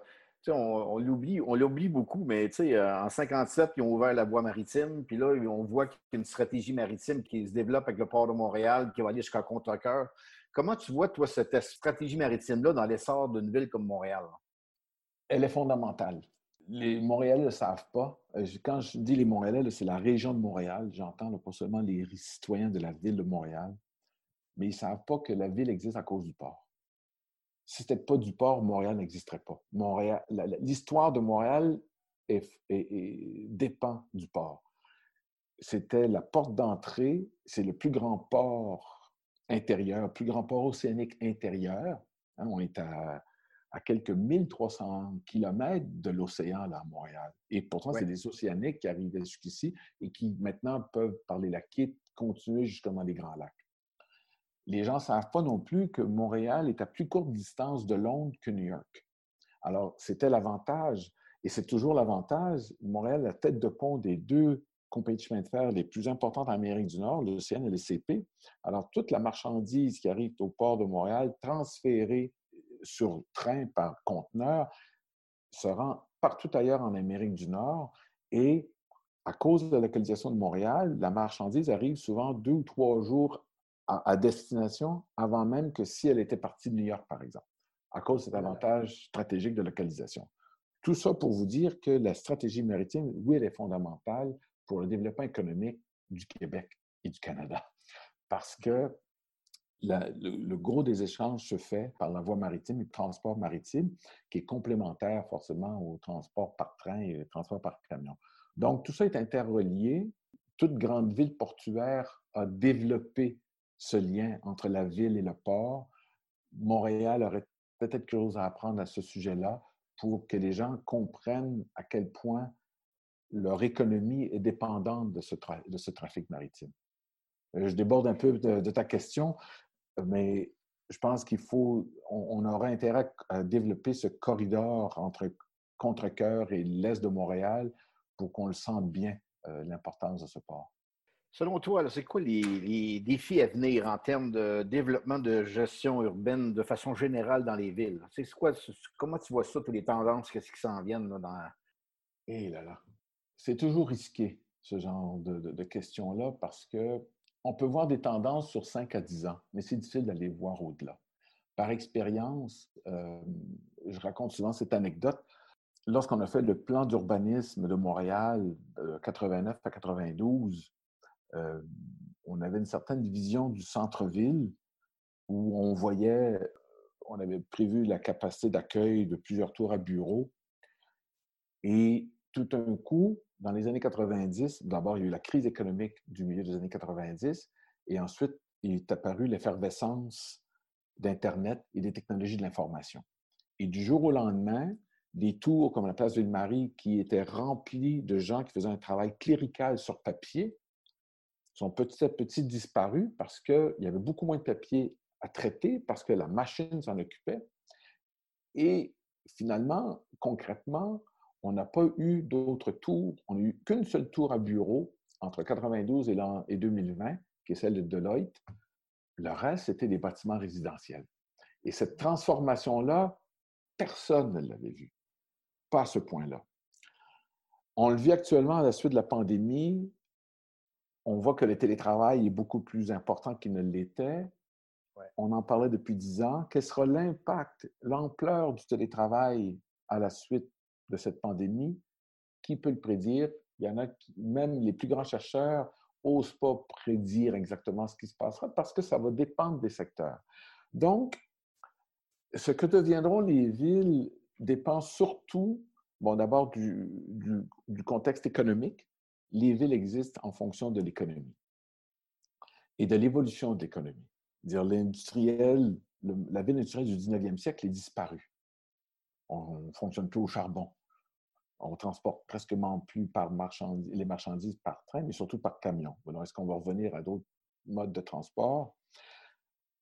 Speaker 1: on, l'oublie, beaucoup, mais euh, en 57, ils ont ouvert la voie maritime, puis là, on voit qu'il y a une stratégie maritime qui se développe avec le port de Montréal, qui va aller jusqu'à Contrecoeur. Comment tu vois, toi, cette stratégie maritime-là dans l'essor d'une ville comme Montréal?
Speaker 2: Elle est fondamentale. Les Montréalais ne savent pas. Euh, quand je dis les Montréalais, c'est la région de Montréal. J'entends pas seulement les citoyens de la ville de Montréal, mais ils ne savent pas que la ville existe à cause du port si ce n'était pas du port, Montréal n'existerait pas. l'histoire de Montréal dépend du port. C'était la porte d'entrée, c'est le plus grand port intérieur, le plus grand port océanique intérieur. Hein, on est à, quelques 1300 kilomètres de l'océan là, à Montréal. Et pourtant, c'est des océaniques qui arrivaient jusqu'ici et qui maintenant peuvent, par les lacs, continuer justement les Grands Lacs les gens ne savent pas non plus que Montréal est à plus courte distance de Londres que New York. Alors, c'était l'avantage, et c'est toujours l'avantage. Montréal, la tête de pont des deux compagnies de chemin de fer les plus importantes en Amérique du Nord, l'OCN et le CP. Alors, toute la marchandise qui arrive au port de Montréal, transférée sur train par conteneur, se rend partout ailleurs en Amérique du Nord. Et à cause de la localisation de Montréal, la marchandise arrive souvent deux ou trois jours à, destination avant même que si elle était partie de New York, par exemple, à cause de cet avantage stratégique de localisation. Tout ça pour vous dire que la stratégie maritime, oui, elle est fondamentale pour le développement économique du Québec et du Canada. Parce que le, gros des échanges se fait par la voie maritime et le transport maritime, qui est complémentaire forcément au transport par train et au transport par camion. Donc, tout ça est interrelié. Toute grande ville portuaire a développé ce lien entre la ville et le port. Montréal aurait peut-être quelque chose à apprendre à ce sujet-là pour que les gens comprennent à quel point leur économie est dépendante de ce, trafic maritime. Euh, je déborde un peu de, ta question, mais je pense qu'il faut, on, aura intérêt à développer ce corridor entre Contrecoeur et l'Est de Montréal pour qu'on le sente bien, euh, l'importance de ce port.
Speaker 1: Selon toi, c'est quoi les, défis à venir en termes de développement de gestion urbaine de façon générale dans les villes? C'est quoi, comment tu vois ça, toutes les tendances, qu'est-ce qui s'en viennent là, dans...
Speaker 2: Eh là là, c'est toujours risqué, ce genre de, questions-là, parce que on peut voir des tendances sur 5 à 10 ans, mais c'est difficile d'aller voir au-delà. Par expérience, euh, je raconte souvent cette anecdote. Lorsqu'on a fait le plan d'urbanisme de Montréal de 89 à 92, euh, on avait une certaine vision du centre-ville où on voyait, on avait prévu la capacité d'accueil de plusieurs tours à bureaux. Et tout un coup, dans les années 90, d'abord, il y a eu la crise économique du milieu des années 90, et ensuite, il est apparu l'effervescence d'Internet et des technologies de l'information. Et du jour au lendemain, des tours comme la place Ville-Marie, qui étaient remplis de gens qui faisaient un travail clérical sur papier, sont petit à petit disparus parce qu'il y avait beaucoup moins de papier à traiter, parce que la machine s'en occupait. Et finalement, concrètement, on n'a pas eu d'autres tours. On n'a eu qu'une seule tour à bureau entre 92 et 2020, qui est celle de Deloitte. Le reste, c'était des bâtiments résidentiels. Et cette transformation-là, personne ne l'avait vue. Pas à ce point-là. On le vit actuellement à la suite de la pandémie. On voit que le télétravail est beaucoup plus important qu'il ne l'était. On en parlait depuis dix ans. Quel sera l'impact, l'ampleur du télétravail à la suite de cette pandémie, qui peut le prédire? Il y en a qui, même les plus grands chercheurs, n'osent pas prédire exactement ce qui se passera parce que ça va dépendre des secteurs. Donc, ce que deviendront les villes dépend surtout, bon, d'abord du, du, contexte économique. Les villes existent en fonction de l'économie et de l'évolution de l'économie. Dire l'industriel, la ville industrielle du 19e siècle est disparue. On ne fonctionne plus au charbon on transporte presque plus par les marchandises par train, mais surtout par camion. Est-ce qu'on va revenir à d'autres modes de transport?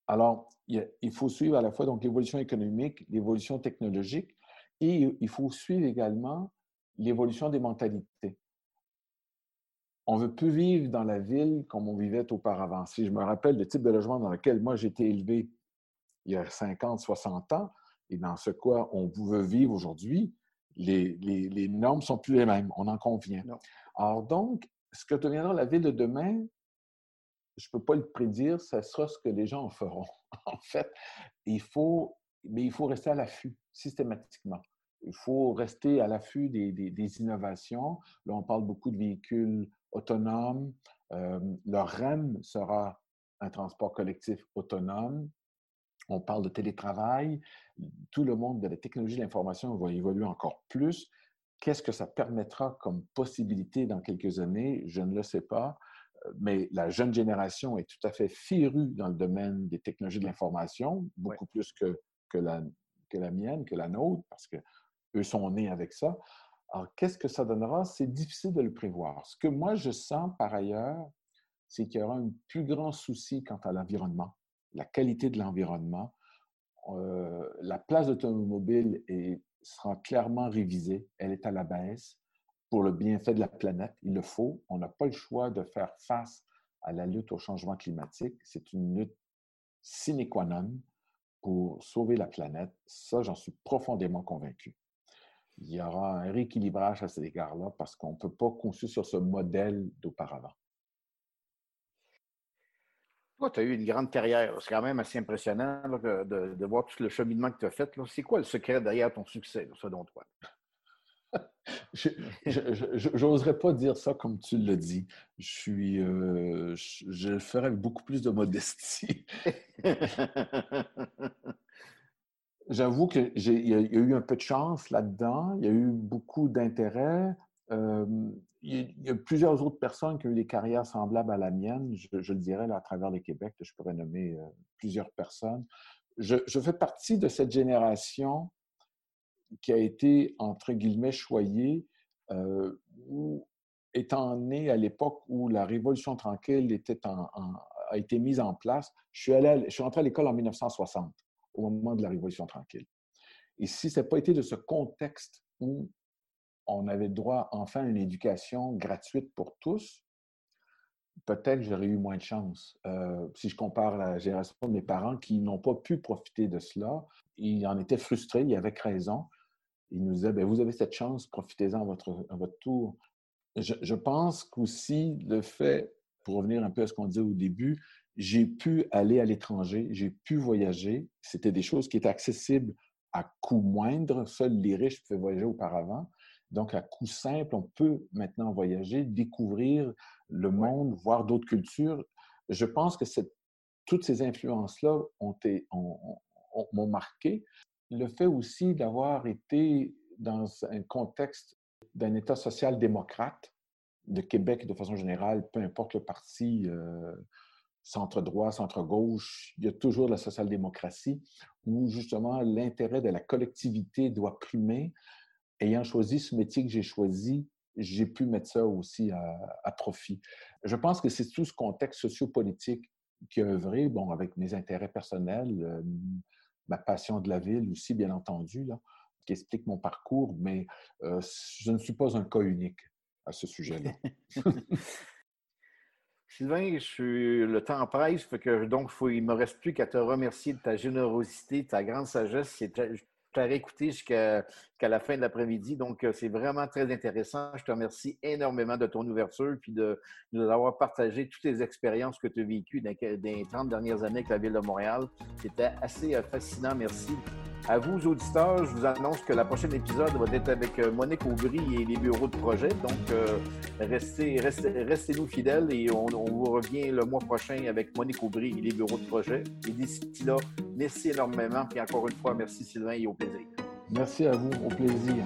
Speaker 2: Alors, il faut suivre à la fois l'évolution économique, l'évolution technologique, et il faut suivre également l'évolution des mentalités. On ne veut plus vivre dans la ville comme on vivait auparavant. Si je me rappelle le type de logement dans lequel moi j'étais élevé il y a 50, 60 ans, et dans ce quoi on veut vivre aujourd'hui, les, normes sont plus les mêmes, on en convient. Alors donc, ce que deviendra la ville de demain, je ne peux pas le prédire, ce sera ce que les gens en feront. en fait, il faut, mais il faut rester à l'affût systématiquement. Il faut rester à l'affût des, innovations. Là, on parle beaucoup de véhicules autonomes. Euh, le REM sera un transport collectif autonome on parle de télétravail, tout le monde de la technologie de l'information va évoluer encore plus. Qu'est-ce que ça permettra comme possibilité dans quelques années? Je ne le sais pas, euh, mais la jeune génération est tout à fait férue dans le domaine des technologies de l'information, beaucoup plus que, que, la, que la mienne, que la nôtre, parce qu'eux sont nés avec ça. Alors, qu'est-ce que ça donnera? C'est difficile de le prévoir. Ce que moi, je sens par ailleurs, c'est qu'il y aura un plus grand souci quant à l'environnement la qualité de l'environnement. Euh, la place d'automobile sera clairement révisée. Elle est à la baisse pour le bienfait de la planète. Il le faut. On n'a pas le choix de faire face à la lutte au changement climatique. C'est une lutte sine qua non pour sauver la planète. Ça, j'en suis profondément convaincu. Il y aura un rééquilibrage à cet égard-là parce qu'on ne peut pas construire sur ce modèle d'auparavant.
Speaker 1: Toi, tu as eu une grande carrière. C'est quand même assez impressionnant de, voir tout le cheminement que tu as fait. C'est quoi le secret derrière ton succès, selon toi?
Speaker 2: je n'oserais pas dire ça comme tu le dis. Je suis, euh, je, le ferais avec beaucoup plus de modestie. J'avoue qu'il y, a eu un peu de chance là-dedans. Il y a eu beaucoup d'intérêt. Il y a plusieurs autres personnes qui ont eu des carrières semblables à la mienne. Je, le dirais à travers le Québec, je pourrais nommer euh, plusieurs personnes. Je, fais partie de cette génération qui a été, entre guillemets, choyée, euh, étant né à l'époque où la Révolution tranquille a été mise en place. Je suis, allé, je suis rentré à l'école en 1960, au moment de la Révolution tranquille. Et si ce n'a pas été de ce contexte où on avait droit enfin à une éducation gratuite pour tous, peut-être j'aurais eu moins de chance. Euh, si je compare la génération de mes parents qui n'ont pas pu profiter de cela, ils en étaient frustrés, ils avaient raison. Ils nous disaient, ben, vous avez cette chance, profitez-en à votre, à votre tour. Je, je pense qu'aussi le fait, pour revenir un peu à ce qu'on disait au début, j'ai pu aller à l'étranger, j'ai pu voyager. C'était des choses qui étaient accessibles à coût moindre. Seuls les riches pouvaient voyager auparavant. Donc, à coût simple, on peut maintenant voyager, découvrir le monde, voir d'autres cultures. Je pense que toutes ces influences-là m'ont marqué. Le fait aussi d'avoir été dans un contexte d'un État social-démocrate, de Québec de façon générale, peu importe le parti, euh, centre-droit, centre-gauche, il y a toujours la social-démocratie, où justement l'intérêt de la collectivité doit primer. Ayant choisi ce métier que j'ai choisi, j'ai pu mettre ça aussi à, profit. Je pense que c'est tout ce contexte sociopolitique qui a œuvré, bon, avec mes intérêts personnels, euh, ma passion de la ville aussi, bien entendu, qui explique mon parcours, mais euh, je ne suis pas un cas unique à ce sujet-là.
Speaker 1: Sylvain, je suis, le temps presse, que, donc il ne me reste plus qu'à te remercier de ta générosité, de ta grande sagesse. Je t'ai écouté jusqu'à la fin de l'après-midi. Donc, euh, c'est vraiment très intéressant. Je te remercie énormément de ton ouverture puis de, nous avoir partagé toutes les expériences que tu as vécues dans, les 30 dernières années avec la Ville de Montréal. C'était assez euh, fascinant. Merci. À vous, auditeurs, je vous annonce que la prochaine épisode va être avec euh, Monique Aubry et les bureaux de projet. Donc, restez, restez, nous fidèles et on, on, vous revient le mois prochain avec Monique Aubry et les bureaux de projet. Et d'ici là, merci énormément. Puis encore une fois, merci Sylvain et au plaisir.
Speaker 2: Merci à vous, au plaisir.